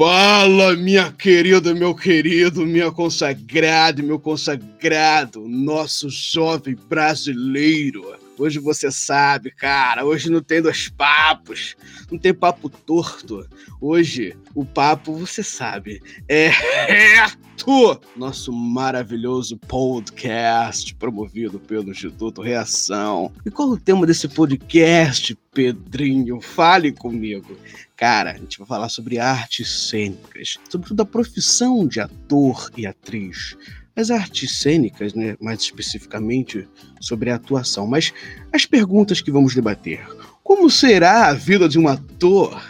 Fala, minha querida, meu querido, minha consagrada, meu consagrado, nosso jovem brasileiro. Hoje você sabe, cara, hoje não tem dois papos, não tem papo torto. Hoje o papo, você sabe, é reto. Nosso maravilhoso podcast promovido pelo Instituto Reação. E qual o tema desse podcast, Pedrinho? Fale comigo. Cara, a gente vai falar sobre artes cênicas, sobretudo a profissão de ator e atriz as artes cênicas, né, mais especificamente sobre a atuação. Mas as perguntas que vamos debater: como será a vida de um ator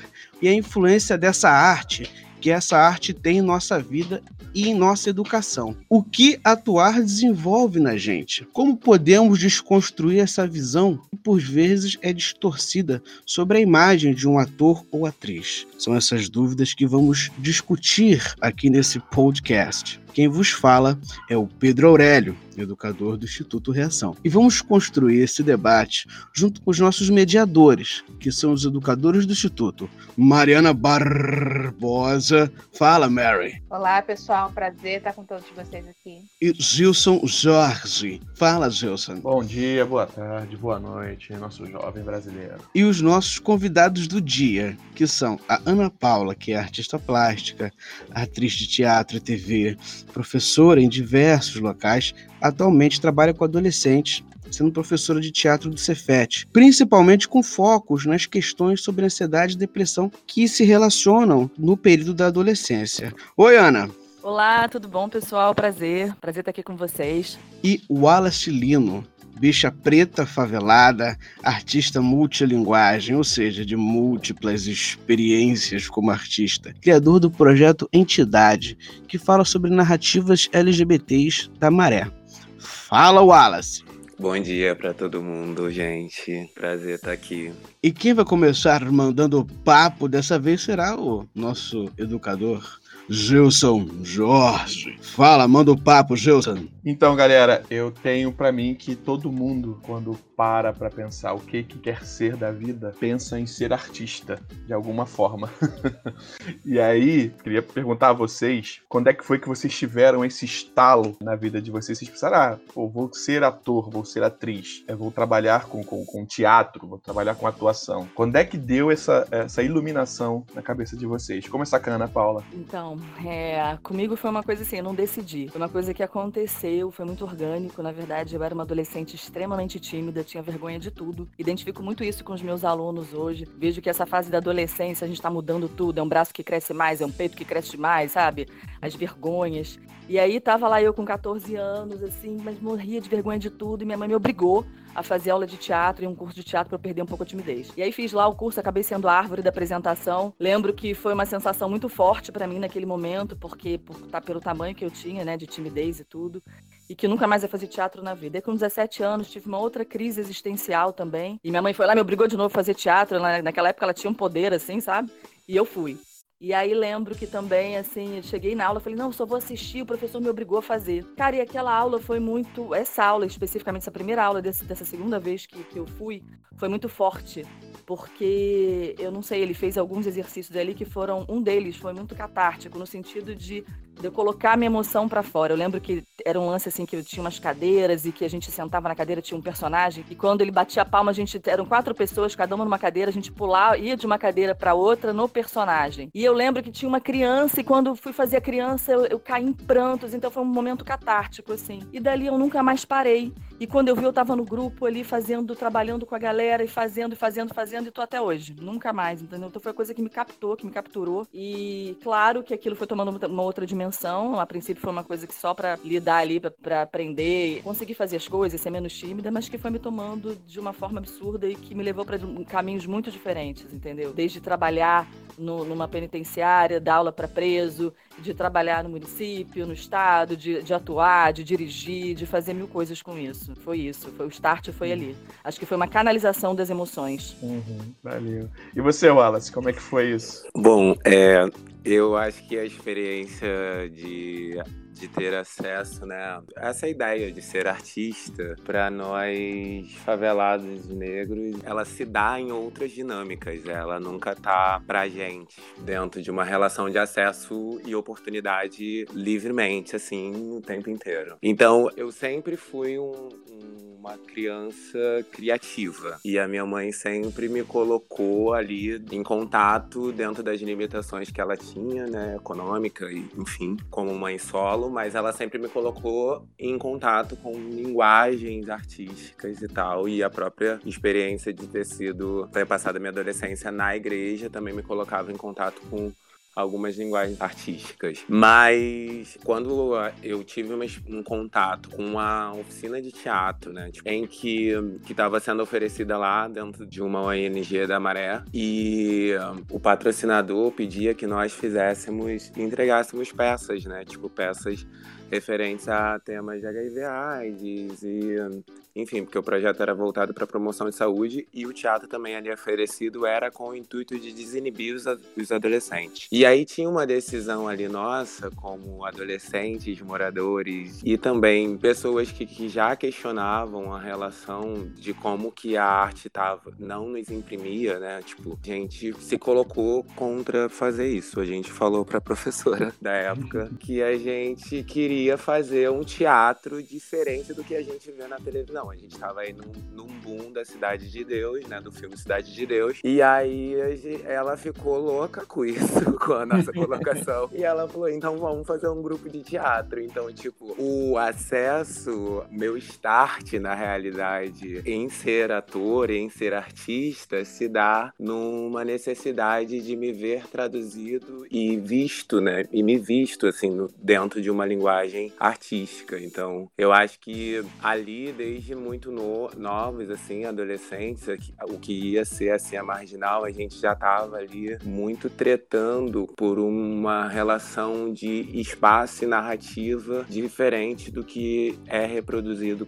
e a influência dessa arte que essa arte tem em nossa vida e em nossa educação. O que atuar desenvolve na gente? Como podemos desconstruir essa visão que por vezes é distorcida sobre a imagem de um ator ou atriz? São essas dúvidas que vamos discutir aqui nesse podcast. Quem vos fala é o Pedro Aurélio, educador do Instituto Reação. E vamos construir esse debate junto com os nossos mediadores, que são os educadores do Instituto. Mariana Barbosa. Fala, Mary. Olá, pessoal. Prazer estar com todos vocês aqui. E Gilson Jorge. Fala, Gilson. Bom dia, boa tarde, boa noite, nosso jovem brasileiro. E os nossos convidados do dia, que são a Ana Paula, que é artista plástica, atriz de teatro e TV, professora em diversos locais, atualmente trabalha com adolescentes, sendo professora de teatro do Cefet, principalmente com focos nas questões sobre ansiedade e depressão que se relacionam no período da adolescência. Oi, Ana. Olá, tudo bom, pessoal? Prazer, prazer estar aqui com vocês. E Wallace Lino, bicha preta favelada, artista multilinguagem, ou seja, de múltiplas experiências como artista, criador do projeto Entidade, que fala sobre narrativas LGBTs da Maré. Fala, Wallace! Bom dia para todo mundo, gente. Prazer estar aqui. E quem vai começar mandando papo dessa vez será o nosso educador, Gilson Jorge. Fala, manda o papo, Gilson. Então, galera, eu tenho para mim que todo mundo, quando para para pensar o que, que quer ser da vida, pensa em ser artista, de alguma forma. e aí, queria perguntar a vocês, quando é que foi que vocês tiveram esse estalo na vida de vocês? Vocês pensaram, ah, pô, vou ser ator, vou ser atriz, eu vou trabalhar com, com, com teatro, vou trabalhar com atuação. Quando é que deu essa, essa iluminação na cabeça de vocês? Começar com a Ana Paula. Então, é, comigo foi uma coisa assim, eu não decidi. Foi uma coisa que aconteceu, foi muito orgânico. Na verdade, eu era uma adolescente extremamente tímida, tinha vergonha de tudo. Identifico muito isso com os meus alunos hoje. Vejo que essa fase da adolescência a gente tá mudando tudo. É um braço que cresce mais, é um peito que cresce mais, sabe? As vergonhas. E aí tava lá eu com 14 anos, assim, mas morria de vergonha de tudo. E minha mãe me obrigou a fazer aula de teatro e um curso de teatro para eu perder um pouco a timidez. E aí fiz lá o curso, acabei sendo a árvore da apresentação. Lembro que foi uma sensação muito forte para mim naquele momento, porque por, tá, pelo tamanho que eu tinha, né, de timidez e tudo e que nunca mais ia fazer teatro na vida. E com 17 anos tive uma outra crise existencial também. E minha mãe foi lá, me obrigou de novo a fazer teatro. Naquela época ela tinha um poder, assim, sabe? E eu fui. E aí lembro que também, assim, cheguei na aula, falei, não, só vou assistir, o professor me obrigou a fazer. Cara, e aquela aula foi muito, essa aula especificamente, essa primeira aula desse, dessa segunda vez que, que eu fui, foi muito forte. Porque, eu não sei, ele fez alguns exercícios ali que foram, um deles foi muito catártico, no sentido de de eu colocar minha emoção para fora. Eu lembro que era um lance assim que eu tinha umas cadeiras e que a gente sentava na cadeira, tinha um personagem, e quando ele batia a palma, a gente eram quatro pessoas, cada uma numa cadeira, a gente pulava, ia de uma cadeira para outra no personagem. E eu lembro que tinha uma criança e quando fui fazer a criança, eu, eu caí em prantos, então foi um momento catártico assim. E dali eu nunca mais parei. E quando eu vi, eu tava no grupo ali fazendo, trabalhando com a galera e fazendo, fazendo, fazendo, e tô até hoje. Nunca mais, entendeu? Então foi uma coisa que me captou, que me capturou. E claro que aquilo foi tomando uma outra dimensão intenção. A princípio foi uma coisa que só para lidar ali, para aprender, conseguir fazer as coisas, ser menos tímida, mas que foi me tomando de uma forma absurda e que me levou para caminhos muito diferentes, entendeu? Desde trabalhar no, numa penitenciária, dar aula para preso, de trabalhar no município, no estado, de, de, atuar, de dirigir, de fazer mil coisas com isso. Foi isso, foi o start, foi ali. Acho que foi uma canalização das emoções. Uhum, valeu. E você, Wallace, como é que foi isso? Bom, é, eu acho que a experiência de de ter acesso, né, essa ideia de ser artista para nós favelados negros, ela se dá em outras dinâmicas, ela nunca tá pra gente dentro de uma relação de acesso e oportunidade livremente assim o tempo inteiro. Então, eu sempre fui um, um uma criança criativa. E a minha mãe sempre me colocou ali em contato dentro das limitações que ela tinha, né, econômica e, enfim, como mãe solo, mas ela sempre me colocou em contato com linguagens artísticas e tal. E a própria experiência de ter sido, ter passado minha adolescência na igreja também me colocava em contato com algumas linguagens artísticas. Mas quando eu tive um contato com uma oficina de teatro, né, tipo, em que estava sendo oferecida lá dentro de uma ONG da Maré e o patrocinador pedia que nós fizéssemos, entregássemos peças, né, tipo peças referentes a temas de HIV AIDS e enfim, porque o projeto era voltado para promoção de saúde e o teatro também ali oferecido era com o intuito de desinibir os, os adolescentes. E aí tinha uma decisão ali nossa, como adolescentes, moradores e também pessoas que, que já questionavam a relação de como que a arte tava, não nos imprimia, né? Tipo, a gente se colocou contra fazer isso. A gente falou para a professora da época que a gente queria fazer um teatro diferente do que a gente vê na televisão. A gente tava aí num, num boom da Cidade de Deus, né? Do filme Cidade de Deus. E aí ela ficou louca com isso, com a nossa colocação. e ela falou: então vamos fazer um grupo de teatro. Então, tipo, o acesso, meu start na realidade em ser ator, em ser artista, se dá numa necessidade de me ver traduzido e visto, né? E me visto, assim, no, dentro de uma linguagem artística. Então, eu acho que ali, desde muito no, novos, assim, adolescentes, o que ia ser assim a marginal, a gente já estava ali muito tretando por uma relação de espaço e narrativa diferente do que é reproduzido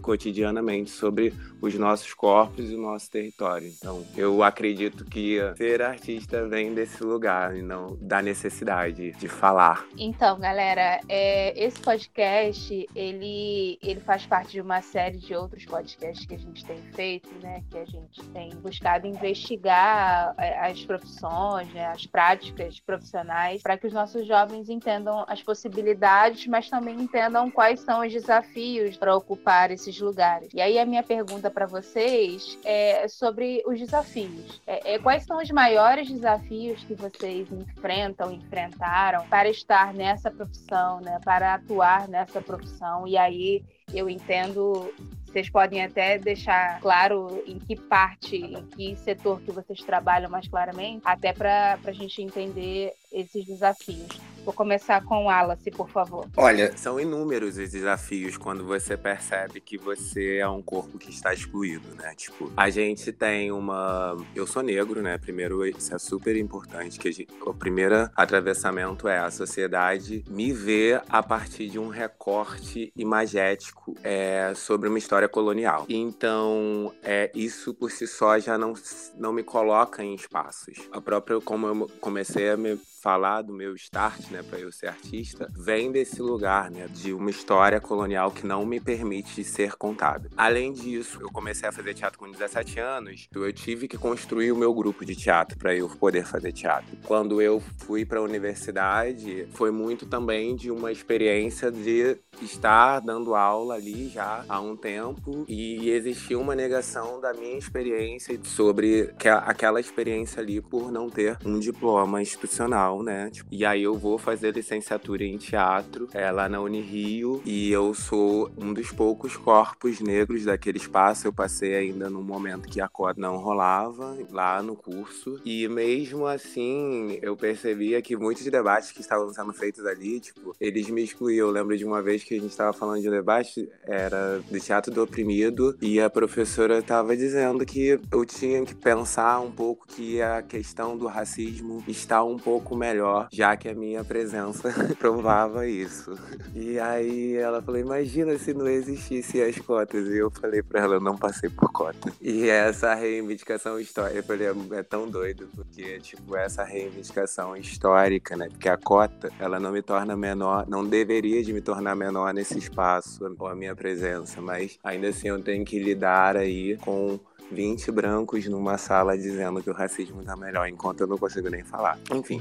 cotidianamente sobre os nossos corpos e o nosso território. Então, eu acredito que ser artista vem desse lugar e não da necessidade de falar. Então, galera, é, esse podcast ele, ele faz parte de uma série de outros podcasts que a gente tem feito, né? Que a gente tem buscado investigar é, as profissões, né, as práticas profissionais, para que os nossos jovens entendam as possibilidades, mas também entendam quais são os desafios para ocupar esses lugares. E aí a minha pergunta para vocês é sobre os desafios. É, é, quais são os maiores desafios que vocês enfrentam, enfrentaram para estar nessa profissão, né? Para atuar nessa profissão. E aí eu entendo vocês podem até deixar claro em que parte, em que setor que vocês trabalham mais claramente, até para a gente entender esses desafios. Vou começar com o Wallace, por favor. Olha, são inúmeros os desafios quando você percebe que você é um corpo que está excluído, né? Tipo, a gente tem uma. Eu sou negro, né? Primeiro, isso é super importante. que gente... O primeiro atravessamento é a sociedade me ver a partir de um recorte imagético é, sobre uma história colonial. Então, é, isso por si só já não, não me coloca em espaços. A própria, como eu comecei a me falar do meu start, né, para eu ser artista, vem desse lugar, né, de uma história colonial que não me permite ser contada. Além disso, eu comecei a fazer teatro com 17 anos, eu tive que construir o meu grupo de teatro para eu poder fazer teatro. Quando eu fui para a universidade, foi muito também de uma experiência de estar dando aula ali já há um tempo e existia uma negação da minha experiência sobre aquela experiência ali por não ter um diploma institucional Né? Tipo, e aí eu vou fazer licenciatura em teatro é, lá na Unirio e eu sou um dos poucos corpos negros daquele espaço. Eu passei ainda num momento que a cota não rolava lá no curso e mesmo assim eu percebia que muitos debates que estavam sendo feitos ali, tipo, eles me excluíam. Eu lembro de uma vez que a gente estava falando de um debate, era do teatro do oprimido e a professora estava dizendo que eu tinha que pensar um pouco que a questão do racismo está um pouco melhor, já que a minha presença provava isso. E aí ela falou: imagina se não existisse as cotas. E eu falei para ela: eu não passei por cota. E essa reivindicação histórica, eu falei: é, é tão doido, porque, tipo, essa reivindicação histórica, né? Porque a cota, ela não me torna menor, não deveria de me tornar menor nesse espaço, ou a minha presença, mas ainda assim eu tenho que lidar aí com 20 brancos numa sala dizendo que o racismo tá melhor, enquanto eu não consigo nem falar. Enfim,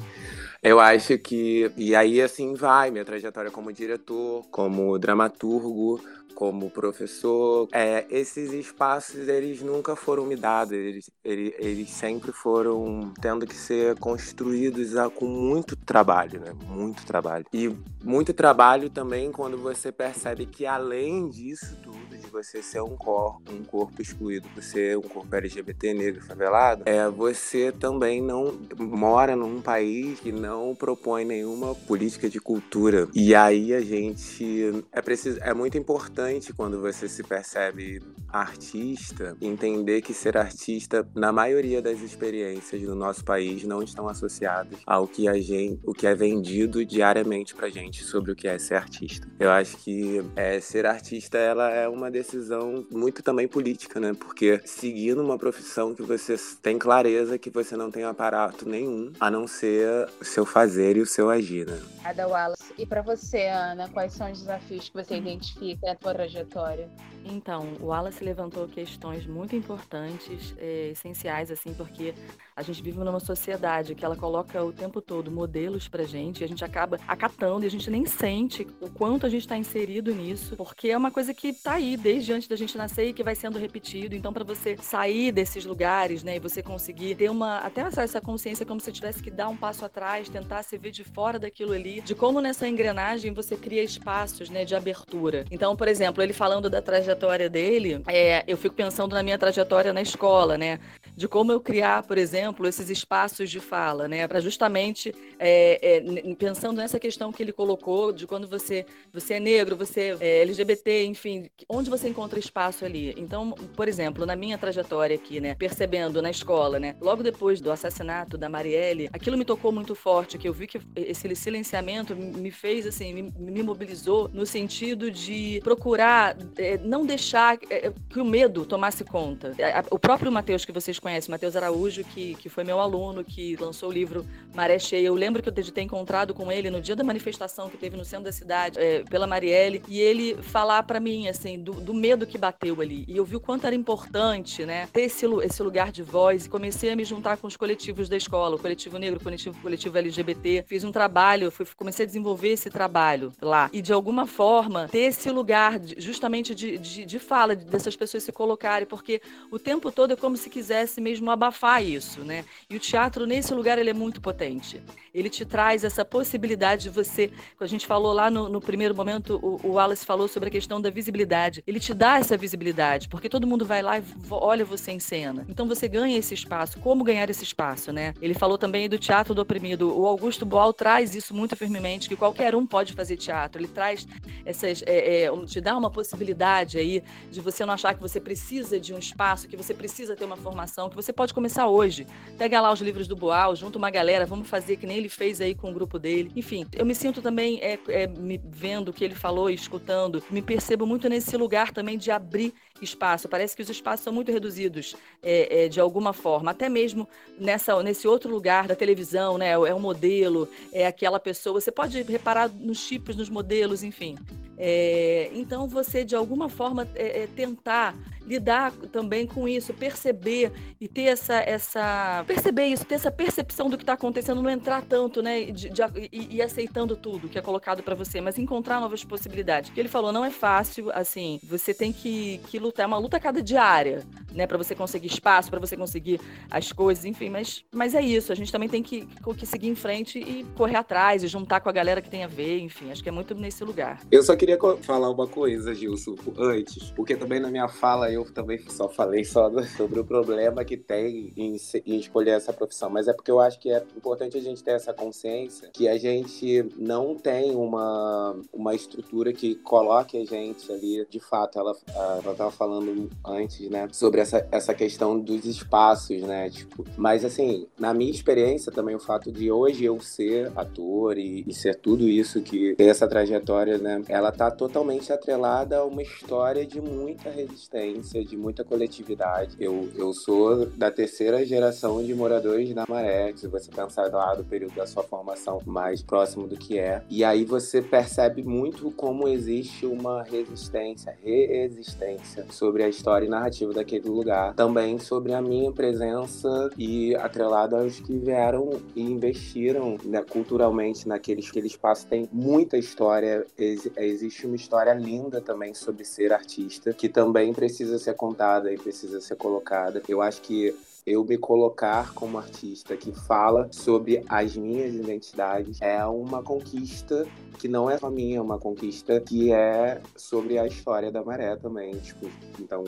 eu acho que. E aí, assim, vai minha trajetória como diretor, como dramaturgo, como professor. É, esses espaços, eles nunca foram me dados, eles, eles, eles sempre foram tendo que ser construídos com muito trabalho, né? Muito trabalho. E muito trabalho também quando você percebe que, além disso tudo, você ser um corpo, um corpo excluído, você um corpo LGBT negro favelado, é você também não mora num país que não propõe nenhuma política de cultura. E aí a gente é preciso é muito importante quando você se percebe artista entender que ser artista na maioria das experiências do nosso país não estão associadas ao que a gente o que é vendido diariamente pra gente sobre o que é ser artista. Eu acho que é, ser artista ela é uma decisão muito também política, né? Porque seguindo uma profissão que você tem clareza que você não tem aparato nenhum, a não ser o seu fazer e o seu agir, né? Ada Wallace. E para você, Ana, quais são os desafios que você identifica sua trajetória? Então, o Wallace levantou questões muito importantes, é, essenciais, assim, porque a gente vive numa sociedade que ela coloca o tempo todo modelos pra gente, e a gente acaba acatando e a gente nem sente o quanto a gente está inserido nisso, porque é uma coisa que tá aí desde antes da gente nascer e que vai sendo repetido. Então, para você sair desses lugares, né, e você conseguir ter uma até essa consciência como se tivesse que dar um passo atrás, tentar se ver de fora daquilo ali, de como nessa engrenagem você cria espaços, né, de abertura. Então, por exemplo, ele falando da trajetória dele, é, eu fico pensando na minha trajetória na escola, né, de como eu criar, por exemplo esses espaços de fala, né? Para justamente é, é, pensando nessa questão que ele colocou de quando você você é negro, você é LGBT, enfim, onde você encontra espaço ali. Então, por exemplo, na minha trajetória aqui, né, percebendo na escola, né, logo depois do assassinato da Marielle, aquilo me tocou muito forte, que eu vi que esse silenciamento me fez assim, me, me mobilizou no sentido de procurar é, não deixar é, que o medo tomasse conta. O próprio Matheus que vocês conhecem, Matheus Araújo, que, que foi meu aluno, que lançou o livro Maré Cheia. Eu lembro que eu de ter encontrado com ele no dia da manifestação que teve no centro da cidade, é, pela Marielle, e ele falar para mim, assim, do, do, medo que bateu ali. E eu vi o quanto era importante, né, ter esse, esse lugar de voz. E comecei a me juntar com os coletivos da escola, o coletivo negro, o coletivo, coletivo LGBT. Fiz um trabalho, fui, comecei a desenvolver esse trabalho lá. E de alguma forma, ter esse lugar de, justamente de, de, de fala, dessas pessoas se colocarem, porque o tempo todo é como se quisesse mesmo abafar isso, né? E o teatro, nesse lugar, ele é muito potente. Ele te traz essa possibilidade de você. A gente falou lá no, no primeiro momento, o, o Wallace falou sobre a questão da visibilidade. Ele te dá essa visibilidade, porque todo mundo vai lá e olha você em cena. Então você ganha esse espaço. Como ganhar esse espaço, né? Ele falou também do teatro do oprimido. O Augusto Boal traz isso muito firmemente, que qualquer um pode fazer teatro. Ele traz essas. É, é, te dá uma possibilidade aí de você não achar que você precisa de um espaço, que você precisa ter uma formação, que você pode começar hoje. Pega lá os livros do Boal, junta uma galera, vamos fazer que nem ele fez aí com o grupo dele. Enfim, eu me sinto também, é, é, me vendo o que ele falou escutando, me percebo muito nesse lugar também de abrir espaço. Parece que os espaços são muito reduzidos é, é, de alguma forma. Até mesmo nessa, nesse outro lugar da televisão, né? É um modelo, é aquela pessoa. Você pode reparar nos tipos, nos modelos, enfim. É, então você de alguma forma é, é, tentar lidar também com isso, perceber e ter essa, essa perceber isso, ter essa percepção do que está acontecendo, não entrar tanto, né, de, de, e, e, aceitando tudo que é colocado para você, mas encontrar novas possibilidades. Que ele falou, não é fácil, assim, você tem que, que lutar, é uma luta cada diária, né, para você conseguir espaço, para você conseguir as coisas, enfim, mas, mas é isso, a gente também tem que, que seguir em frente e correr atrás e juntar com a galera que tem a ver, enfim, acho que é muito nesse lugar. Eu só queria falar uma coisa, Gilson, antes, porque também na minha fala eu também só falei só sobre o problema que tem em, em escolher essa profissão, mas é porque eu acho que é importante a gente ter essa consciência que a gente não tem uma, uma estrutura que coloque a gente ali, de fato, ela, ela tava falando antes, né, sobre essa, essa questão dos espaços, né, tipo, mas assim, na minha experiência também o fato de hoje eu ser ator e, e ser tudo isso que tem essa trajetória, né, ela tá totalmente atrelada a uma história de muita resistência, de muita coletividade. Eu, eu sou da terceira geração de moradores da Maré, se você pensar lá do período da sua formação mais próximo do que é. E aí você percebe muito como existe uma resistência, reexistência sobre a história e narrativa daquele lugar. Também sobre a minha presença e atrelado aos que vieram e investiram né, culturalmente naquele, naquele espaço. Tem muita história, ex, existe uma história linda também sobre ser artista, que também precisa ser contada e precisa ser colocada. Eu acho que eu me colocar como artista que fala sobre as minhas identidades é uma conquista que não é só minha, é uma conquista que é sobre a história da maré também. Tipo, então,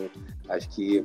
acho que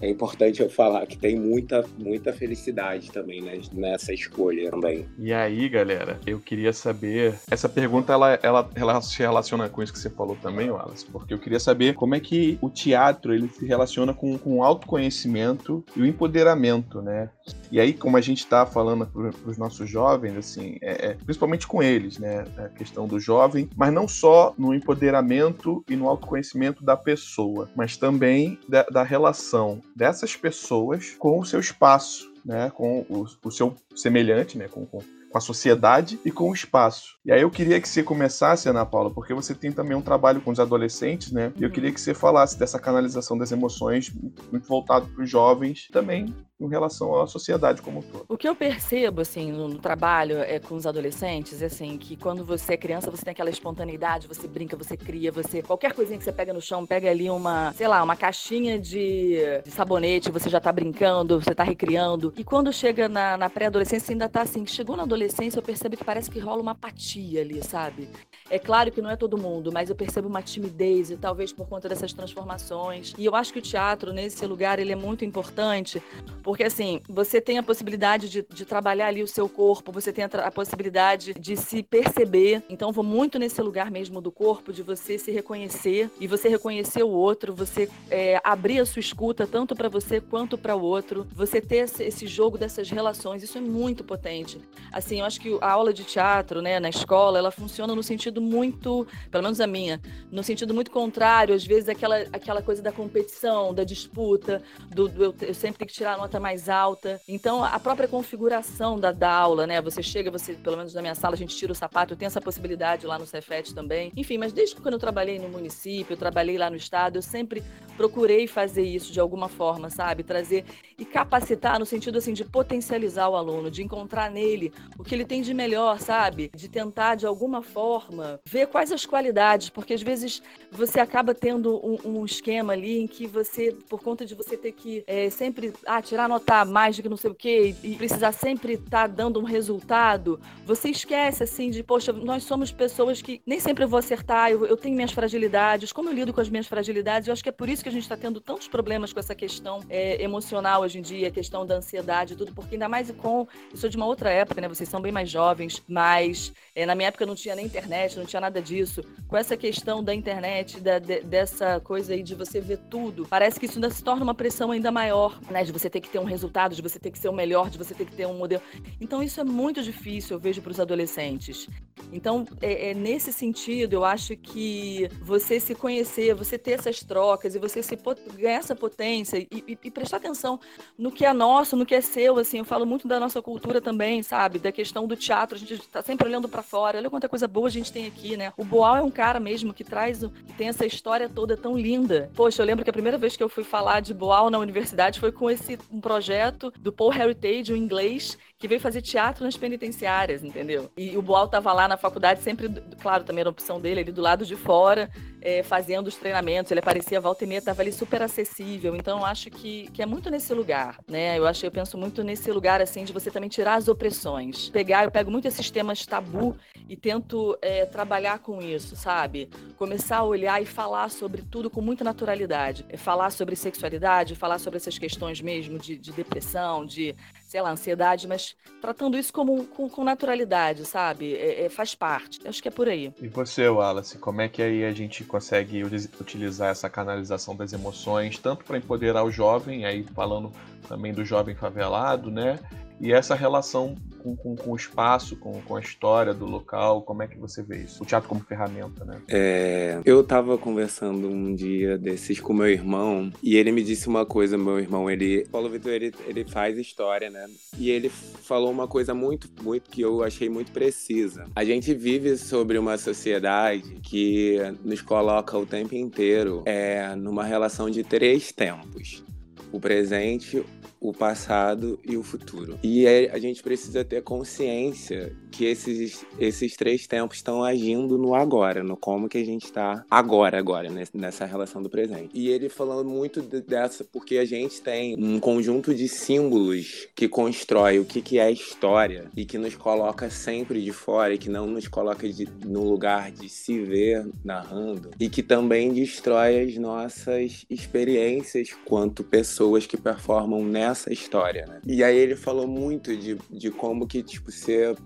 é importante eu falar que tem muita, muita felicidade também né, nessa escolha também. E aí, galera, eu queria saber. Essa pergunta ela, ela, ela se relaciona com isso que você falou também, Wallace, porque eu queria saber como é que o teatro ele se relaciona com, com o autoconhecimento e o empoderamento, né? E aí, como a gente está falando para os nossos jovens, assim, é, é, principalmente com eles, né? A questão do jovem, mas não só no empoderamento e no autoconhecimento da pessoa, mas também da, da relação dessas pessoas com o seu espaço, né? Com o, o seu semelhante, né? Com, com com a sociedade e com o espaço. E aí eu queria que você começasse, Ana Paula, porque você tem também um trabalho com os adolescentes, né? E eu queria que você falasse dessa canalização das emoções muito voltado para os jovens, também em relação à sociedade como um todo. O que eu percebo, assim, no, no, trabalho é, com os adolescentes, é assim, que quando você é criança, você tem aquela espontaneidade, você brinca, você cria, você... Qualquer coisinha que você pega no chão, pega ali uma, sei lá, uma caixinha de, de sabonete, você já tá brincando, você tá recriando. E quando chega na, na pré-adolescência, ainda tá assim, chegou na adolescência, eu percebo que parece que rola uma apatia ali, sabe? É claro que não é todo mundo, mas eu percebo uma timidez, e talvez por conta dessas transformações. E eu acho que o teatro, nesse lugar, ele é muito importante, porque, assim, você tem a possibilidade de, de trabalhar ali o seu corpo, você tem a, a, possibilidade de se perceber. Então, vou muito nesse lugar mesmo do corpo, de você se reconhecer e você reconhecer o outro, você é, abrir a sua escuta tanto para você quanto para o outro, você ter esse, jogo dessas relações. Isso é muito potente. Assim, eu acho que a aula de teatro, né, na escola, ela funciona no sentido muito, pelo menos a minha, no sentido muito contrário, às vezes aquela, aquela coisa da competição, da disputa, do, do eu, eu sempre tenho que tirar nota nota mais alta. Então, a própria configuração da, da aula, né? Você chega, você, pelo menos na minha sala, a gente tira o sapato, eu tenho essa possibilidade lá no Cefet também. Enfim, mas desde quando eu trabalhei no município, eu trabalhei lá no estado, eu sempre procurei fazer isso de alguma forma, sabe? Trazer e capacitar no sentido assim de potencializar o aluno, de encontrar nele o que ele tem de melhor, sabe? De tentar de alguma forma ver quais as qualidades, porque às vezes você acaba tendo um, um esquema ali em que você, por conta de você ter que é, sempre ah, tirar anotar mais do que não sei o quê e precisar sempre estar tá dando um resultado, você esquece, assim, de, poxa, nós somos pessoas que nem sempre eu vou acertar, eu, eu tenho minhas fragilidades, como eu lido com as minhas fragilidades, eu acho que é por isso que a gente está tendo tantos problemas com essa questão é, emocional hoje em dia, a questão da ansiedade e tudo, porque ainda mais com, eu sou de uma outra época, né, vocês são bem mais jovens, mas é, na minha época não tinha nem internet, não tinha nada disso, com essa questão da internet, da, de, dessa coisa aí de você ver tudo, parece que isso ainda se torna uma pressão ainda maior, né, de você ter que ter um resultado, de você ter que ser o melhor, de você ter que ter um modelo. Então isso é muito difícil, eu vejo para os adolescentes. Então, é, é, nesse sentido, eu acho que você se conhecer, você ter essas trocas e você se ganhar essa potência e, e, e, prestar atenção no que é nosso, no que é seu, assim, eu falo muito da nossa cultura também, sabe? Da questão do teatro, a gente está sempre olhando para fora, olha quanta coisa boa a gente tem aqui, né? O Boal é um cara mesmo que traz, que tem essa história toda tão linda. Poxa, eu lembro que a primeira vez que eu fui falar de Boal na universidade foi com esse projeto do Paul Heritage, um inglês, que veio fazer teatro nas penitenciárias, entendeu? E o Boal tava lá na faculdade, sempre, claro, também era opção dele, ali do lado de fora, é, fazendo os treinamentos. Ele aparecia, volta e meia, tava ali super acessível. Então, eu acho que, que é muito nesse lugar, né? Eu acho, eu penso muito nesse lugar, assim, de você também tirar as opressões. Pegar, eu pego muito esses temas tabu e tento é, trabalhar com isso, sabe? Começar a olhar e falar sobre tudo com muita naturalidade. É falar sobre sexualidade, falar sobre essas questões mesmo de, de depressão, de sei lá, ansiedade, mas tratando isso como, com, com naturalidade, sabe? É, é, faz parte. Acho que é por aí. E você, Wallace, como é que aí a gente consegue utilizar essa canalização das emoções, tanto para empoderar o jovem, aí falando também do jovem favelado, né? E essa relação com, com, com, o espaço, com, com a história do local, como é que você vê isso? O teatro como ferramenta, né? É, eu estava conversando um dia desses com meu irmão e ele me disse uma coisa, meu irmão, ele, Paulo Vitor, ele, ele faz história, né? E ele falou uma coisa muito, muito que eu achei muito precisa. A gente vive sobre uma sociedade que nos coloca o tempo inteiro é, numa relação de três tempos o presente, o passado e o futuro. E a gente precisa ter consciência que esses, esses três tempos estão agindo no agora, no como que a gente está agora, agora, nessa relação do presente. E ele falando muito dessa, porque a gente tem um conjunto de símbolos que constrói o que, que é história e que nos coloca sempre de fora e que não nos coloca de, no lugar de se ver narrando e que também destrói as nossas experiências quanto pessoas que performam nessa essa história, né? E aí ele falou muito de, de como que, tipo, ser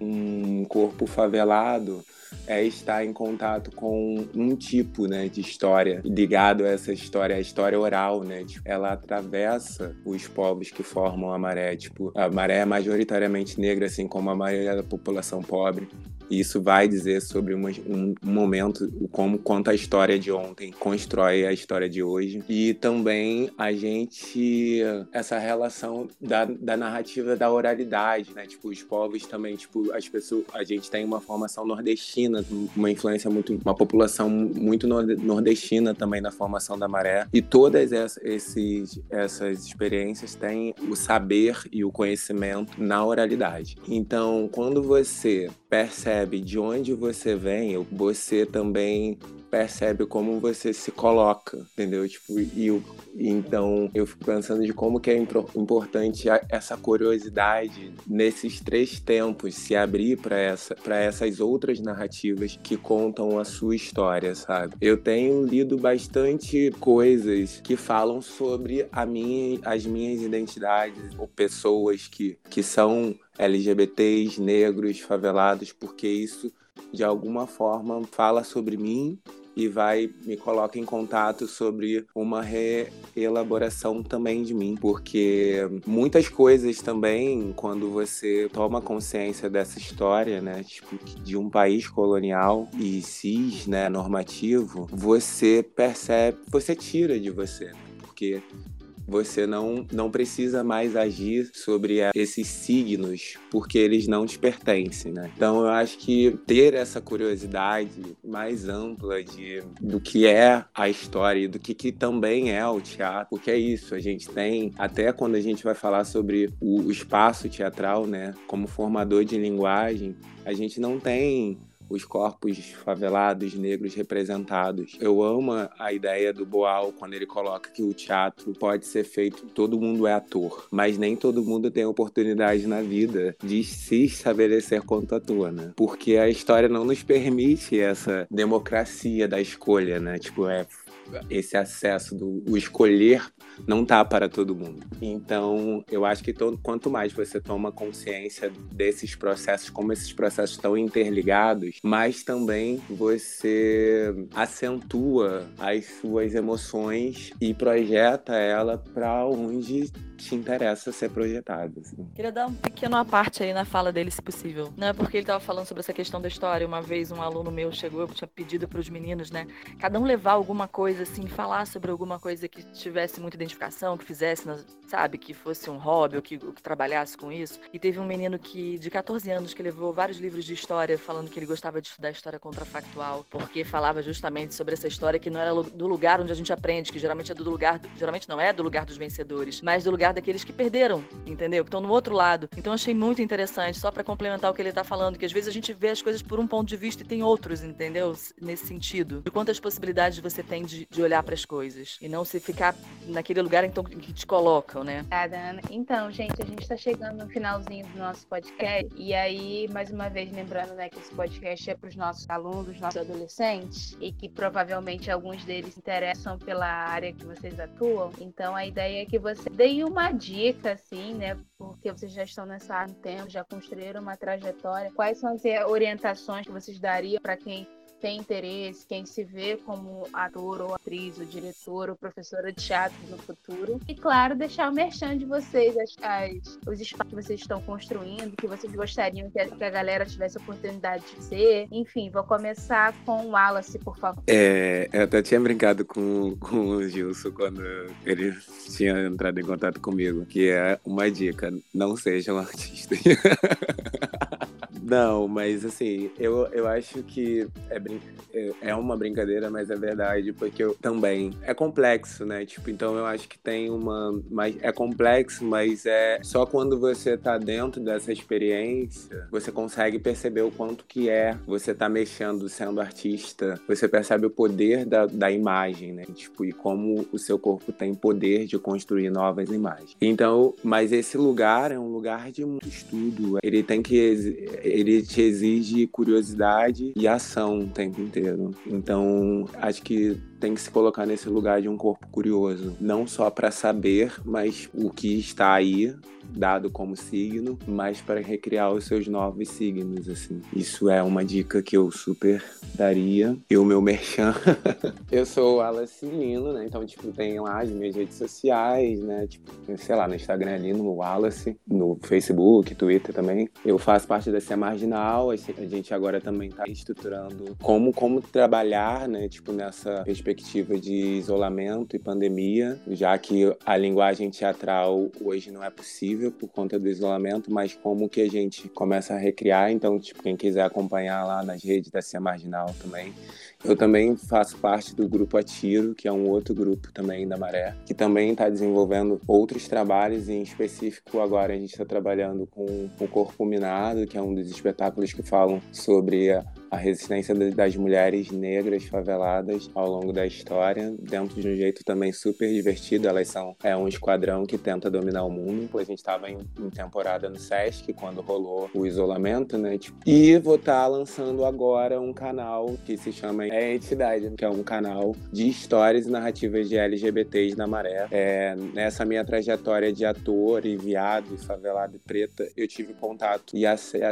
um corpo favelado é estar em contato com um tipo né, de história ligado a essa história, a história oral, né? Tipo, ela atravessa os povos que formam a maré. Tipo, a maré é majoritariamente negra, assim como a maioria da população pobre. E isso vai dizer sobre uma, um, momento, como quanto a história de ontem constrói a história de hoje. E também a gente, essa relação da, da narrativa da oralidade, né? Tipo, os povos também, tipo, as pessoas, a gente tem uma formação nordestina, uma influência muito, uma população muito nordestina também na formação da maré. E todas essas, esses, essas experiências têm o saber e o conhecimento na oralidade. Então, quando você percebe de onde você vem, você também percebe como você se coloca, entendeu? Tipo, e então eu fico pensando de como que é importante essa curiosidade nesses três tempos se abrir para essa para essas outras narrativas que contam a sua história, sabe? Eu tenho lido bastante coisas que falam sobre a minha, as minhas identidades ou pessoas que que são LGBTs, negros, favelados, porque isso de alguma forma fala sobre mim e vai me coloca em contato sobre uma reelaboração também de mim, porque muitas coisas também quando você toma consciência dessa história, né, tipo de um país colonial e cis, né, normativo, você percebe, você tira de você, né, porque você não, não precisa mais agir sobre esses signos porque eles não te pertencem, né? Então eu acho que ter essa curiosidade mais ampla de, do que é a história e do que, que também é o teatro, porque é isso, a gente tem, até quando a gente vai falar sobre o, o espaço teatral, né, como formador de linguagem, a gente não tem os corpos favelados negros representados. Eu amo a ideia do Boal quando ele coloca que o teatro pode ser feito, todo mundo é ator, mas nem todo mundo tem oportunidade na vida de se estabelecer quanto ator, né? Porque a história não nos permite essa democracia da escolha, né? Tipo, é esse acesso do escolher não tá para todo mundo. Então, eu acho que todo, quanto mais você toma consciência desses processos, como esses processos estão interligados, mais também você acentua as suas emoções e projeta ela para onde te interessa ser projetado. Assim. Queria dar um pequeno aparte aí na fala dele, se possível. Não é porque ele estava falando sobre essa questão da história. Uma vez um aluno meu chegou, eu tinha pedido para os meninos, né? Cada um levar alguma coisa, assim, falar sobre alguma coisa que tivesse muita identificação, que fizesse, sabe, que fosse um hobby ou que, ou que trabalhasse com isso. E teve um menino que, de 14 anos, que levou vários livros de história falando que ele gostava de estudar história contrafactual, porque falava justamente sobre essa história que não era do lugar onde a gente aprende, que geralmente é do lugar, geralmente não é do lugar dos vencedores, mas do lugar daqueles que perderam, entendeu? Que estão no outro lado. Então achei muito interessante, só para complementar o que ele tá falando, que às vezes a gente vê as coisas por um ponto de vista e tem outros, entendeu? Nesse sentido. De quantas possibilidades você tem de, de olhar para as coisas e não se ficar naquele lugar então que te colocam, né? Ana. Então, gente, a gente está chegando no finalzinho do nosso podcast e aí, mais uma vez, lembrando, né, que esse podcast é para os nossos alunos, nossos adolescentes e que provavelmente alguns deles se interessam pela área que vocês atuam. Então, a ideia é que você dê uma dica, assim, né, porque vocês já estão nessa área há um tempo, já construíram uma trajetória. Quais são as orientações que vocês dariam para quem tem interesse, quem se vê como ator ou atriz, ou diretor ou professora de teatro no futuro. E, claro, deixar o merchan de vocês, as, as, os espaços que vocês estão construindo, que vocês gostariam que a, que a galera tivesse oportunidade de ser. Enfim, vou começar com o Wallace, por favor. É, eu até tinha brincado com, com o Gilson quando ele tinha entrado em contato comigo, que é uma dica, não seja um artista. Não, mas assim, eu, eu acho que é, brin é, é uma brincadeira, mas é verdade, porque eu também. É complexo, né? Tipo, então eu acho que tem uma. Mas é complexo, mas é só quando você tá dentro dessa experiência, você consegue perceber o quanto que é você tá mexendo sendo artista. Você percebe o poder da, da imagem, né? Tipo, e como o seu corpo tem poder de construir novas imagens. Então, mas esse lugar é um lugar de muito estudo. Ele tem que ele te exige curiosidade e ação o tempo inteiro. Então, acho que tem que se colocar nesse lugar de um corpo curioso, não só para saber, mas o que está aí dado como signo, mas para recriar os seus novos signos, assim. Isso é uma dica que eu super daria. E o meu merchan. eu sou o Alice Lino, né? Então, tipo, tem lá as minhas redes sociais, né? Tipo, sei lá, no Instagram ali, no Wallace, no Facebook, Twitter também. Eu faço parte da Cia Marginal, a gente agora também está estruturando como, como trabalhar, né? Tipo, nessa perspectiva de isolamento e pandemia, já que a linguagem teatral hoje não é possível possível por conta do isolamento, mas como que a gente começa a recriar. Então, tipo, quem quiser acompanhar lá nas redes da Cia Marginal também. Eu também faço parte do grupo Atiro, que é um outro grupo também da Maré, que também está desenvolvendo outros trabalhos, e em específico agora a gente está trabalhando com o Corpo Minado, que é um dos espetáculos que falam sobre a a resistência das mulheres negras faveladas ao longo da história, dentro de um jeito também super divertido. Elas são é um esquadrão que tenta dominar o mundo. A gente estava em, em, temporada no Sesc quando rolou o isolamento, né? Tipo, e vou estar tá lançando agora um canal que se chama É Entidade, que é um canal de histórias e narrativas de LGBTs na Maré. É, nessa minha trajetória de ator e viado e favelado e preta, eu tive contato e,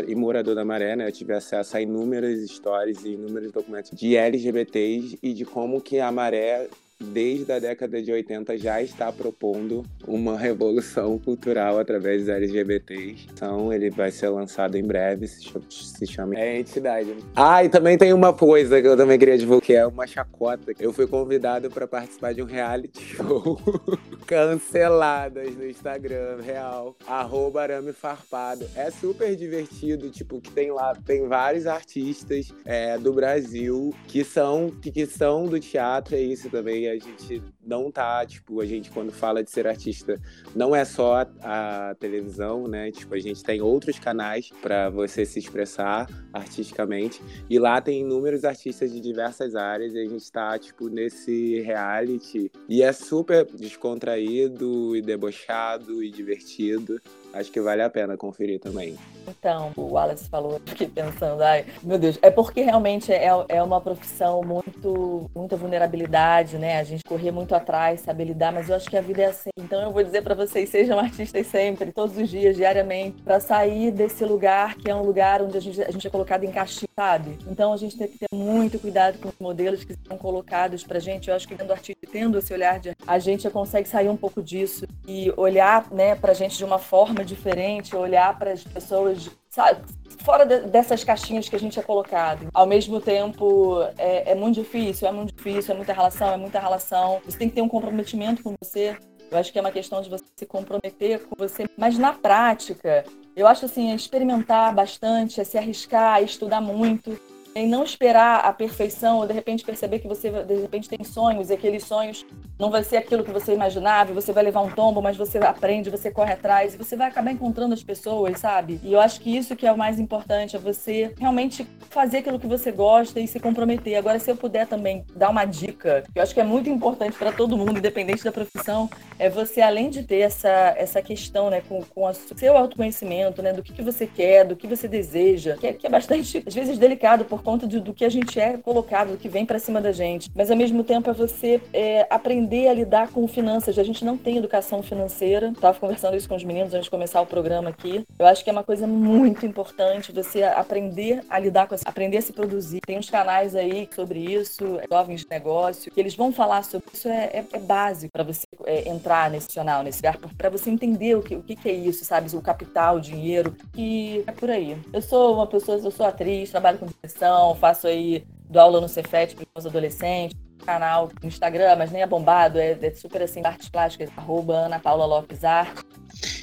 e morador da Maré, né? Eu tive acesso a inúmeras stories e inúmeros documentos de LGBTs e de como que a maré desde a década de 80 já está propondo uma revolução cultural através dos LGBTs. Então, ele vai ser lançado em breve, se chama É Entidade. Ah, e também tem uma coisa que eu também queria divulgar, que é uma chacota. Eu fui convidado para participar de um reality show canceladas no Instagram, real, arroba arame farpado. É super divertido, tipo, que tem lá, tem vários artistas é, do Brasil que são, que são do teatro, é isso também, a gente não tá, tipo, a gente quando fala de ser artista, não é só a, a televisão, né? Tipo, a gente tem outros canais para você se expressar artisticamente. E lá tem inúmeros artistas de diversas áreas e a gente tá, tipo, nesse reality. E é super descontraído e debochado e divertido acho que vale a pena conferir também. Então, o Wallace falou, eu fiquei pensando, ai, meu Deus, é porque realmente é, é uma profissão muito, muita vulnerabilidade, né? A gente correr muito atrás, saber lidar, mas eu acho que a vida é assim. Então eu vou dizer para vocês, sejam artistas sempre, todos os dias, diariamente, para sair desse lugar que é um lugar onde a gente, a gente é colocado em caixinha, sabe? Então a gente tem que ter muito cuidado com os modelos que são colocados pra gente. Eu acho que dentro do artista tendo esse olhar de a gente consegue sair um pouco disso e olhar, né, pra gente de uma forma diferente, olhar para as pessoas, sabe, fora de, dessas caixinhas que a gente é colocado. Ao mesmo tempo, é, é muito difícil, é muito difícil, é muita relação, é muita relação. Você tem que ter um comprometimento com você. Eu acho que é uma questão de você se comprometer com você, mas na prática, eu acho assim, é experimentar bastante, é se arriscar, é estudar muito e não esperar a perfeição ou de repente perceber que você de repente tem sonhos e aqueles sonhos não vai ser aquilo que você imaginava, você vai levar um tombo, mas você aprende, você corre atrás e você vai acabar encontrando as pessoas, sabe? E eu acho que isso que é o mais importante, é você realmente fazer aquilo que você gosta e se comprometer. Agora, se eu puder também dar uma dica, que eu acho que é muito importante para todo mundo, independente da profissão, é você, além de ter essa, essa questão, né, com, com o seu autoconhecimento, né, do que, que você quer, do que você deseja, que é, que é bastante, às vezes, delicado por conta de, do que a gente é colocado, do que vem para cima da gente. Mas, ao mesmo tempo, é você é, aprender a lidar com finanças. A gente não tem educação financeira. Estava conversando isso com os meninos antes de começar o programa aqui. Eu acho que é uma coisa muito importante você aprender a lidar com isso, aprender a se produzir. Tem uns canais aí sobre isso, jovens de negócio, que eles vão falar sobre isso. É, é, é básico para você é, entrar nesse canal, nesse lugar, para você entender o que, o que, é isso, sabe? O capital, o dinheiro, e é por aí. Eu sou uma pessoa, eu sou atriz, trabalho com direção, faço aí do aula no Cefet para os adolescentes, canal no Instagram, mas nem é bombado, é, é super assim, artes plásticas, arroba Ana Paula Lopes Arte.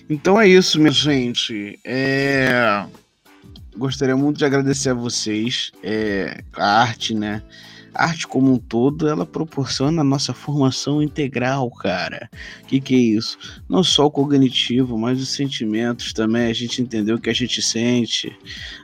Então é isso, minha gente. É... Gostaria muito de agradecer a vocês. É... A arte, né? A arte como um todo, ela proporciona a nossa formação integral, cara. O que, que é isso? Não só o cognitivo, mas os sentimentos também. A gente entender o que a gente sente,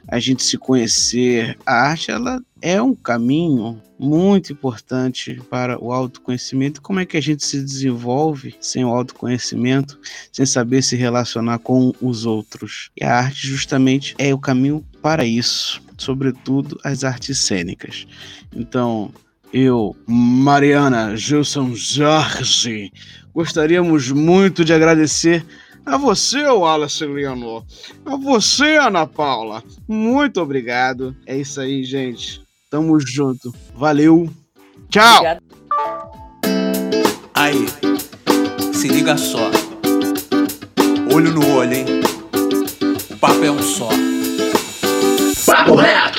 a gente se conhecer. A arte, ela é um caminho muito importante para o autoconhecimento. Como é que a gente se desenvolve sem o autoconhecimento, sem saber se relacionar com os outros? E a arte justamente é o caminho para isso, sobretudo as artes cênicas. Então, eu, Mariana Gilson Jorge, gostaríamos muito de agradecer a você, Wallace Leonor, a você, Ana Paula. Muito obrigado. É isso aí, gente. Tamo junto. Valeu. Tchau. Obrigado. Aí, se liga só. Olho no olho, hein? O papo é um só. Papo reto!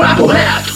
Papo Reto!